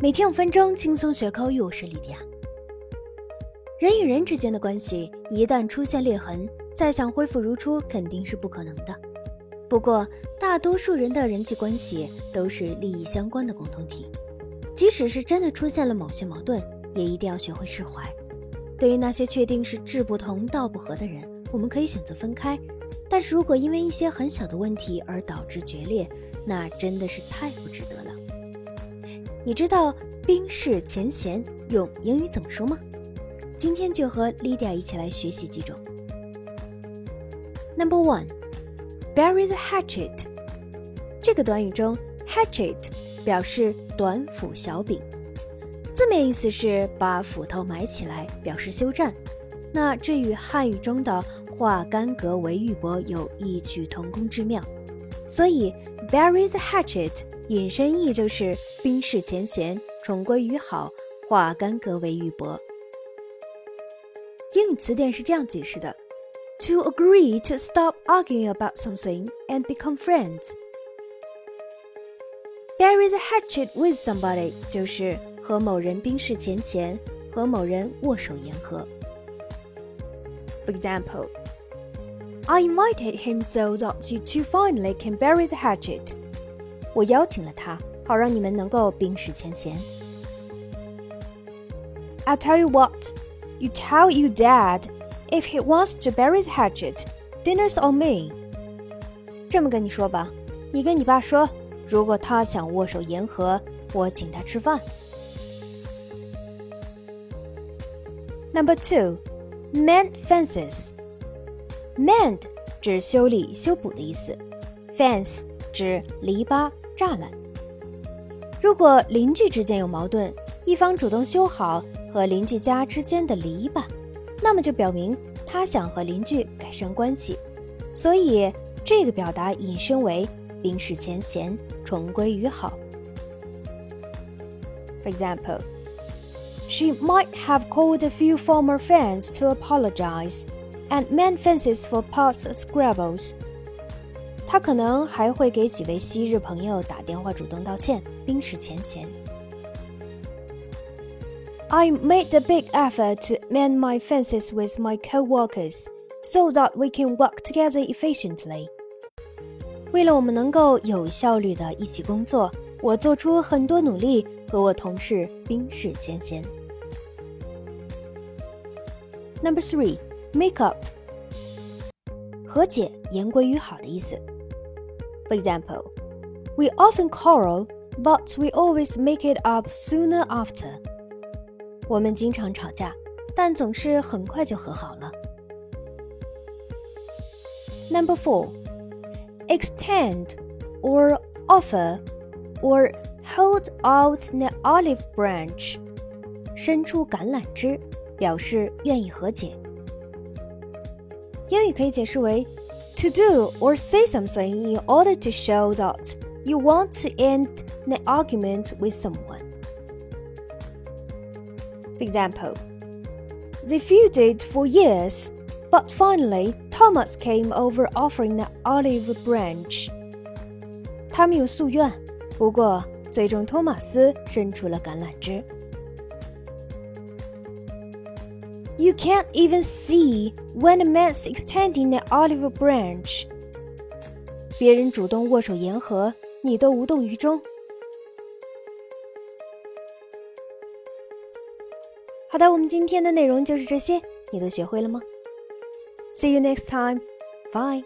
每天五分钟，轻松学口语。我是莉迪亚。人与人之间的关系一旦出现裂痕，再想恢复如初肯定是不可能的。不过，大多数人的人际关系都是利益相关的共同体，即使是真的出现了某些矛盾，也一定要学会释怀。对于那些确定是志不同道不合的人，我们可以选择分开。但是如果因为一些很小的问题而导致决裂，那真的是太不值得了。你知道冰释前嫌用英语怎么说吗？今天就和 Lydia 一起来学习几种。Number one, bury the hatchet。这个短语中，hatchet 表示短斧小柄，字面意思是把斧头埋起来，表示休战。那这与汉语中的化干戈为玉帛有异曲同工之妙，所以 bury the hatchet。引申义就是冰释前嫌，重归于好，化干戈为玉帛。英语词典是这样解释的：To agree to stop arguing about something and become friends. Bury the hatchet with somebody 就是和某人冰释前嫌，和某人握手言和。For example, I invited him so that you two finally can bury the hatchet. 我邀请了他，好让你们能够冰释前嫌。I tell you what, you tell your dad if he wants to bury the hatchet, dinner's on me. me。这么跟你说吧，你跟你爸说，如果他想握手言和，我请他吃饭。Number two, mend fences。Mend 指修理、修补的意思，fence 指篱笆。栅栏。如果邻居之间有矛盾，一方主动修好和邻居家之间的篱笆，那么就表明他想和邻居改善关系，所以这个表达引申为冰释前嫌，重归于好。For example, she might have called a few former friends to apologize and mend fences for past scrabbles. squabbles。他可能还会给几位昔日朋友打电话主动道歉，冰释前嫌。I made a big effort to mend my fences with my co-workers so that we can work together efficiently. 为了我们能够有效率的一起工作，我做出很多努力，和我同事冰释前嫌。Number three make up. 和解，言归于好的意思。For example, we often quarrel, but we always make it up sooner after. 我们经常吵架，但总是很快就和好了。Number four, extend or offer or hold out an olive branch. 伸出橄榄枝，表示愿意和解。 英语可以解释为 to do or say something in order to show that you want to end an argument with someone. For example, they feuded for years, but finally Thomas came over offering an olive branch. 他们有宿怨，不过最终托马斯伸出了橄榄枝。you can't even see when a man's extending an olive branch. 别人主动握手言和，你都无动于衷。好的，我们今天的内容就是这些，你都学会了吗？See you next time. Bye.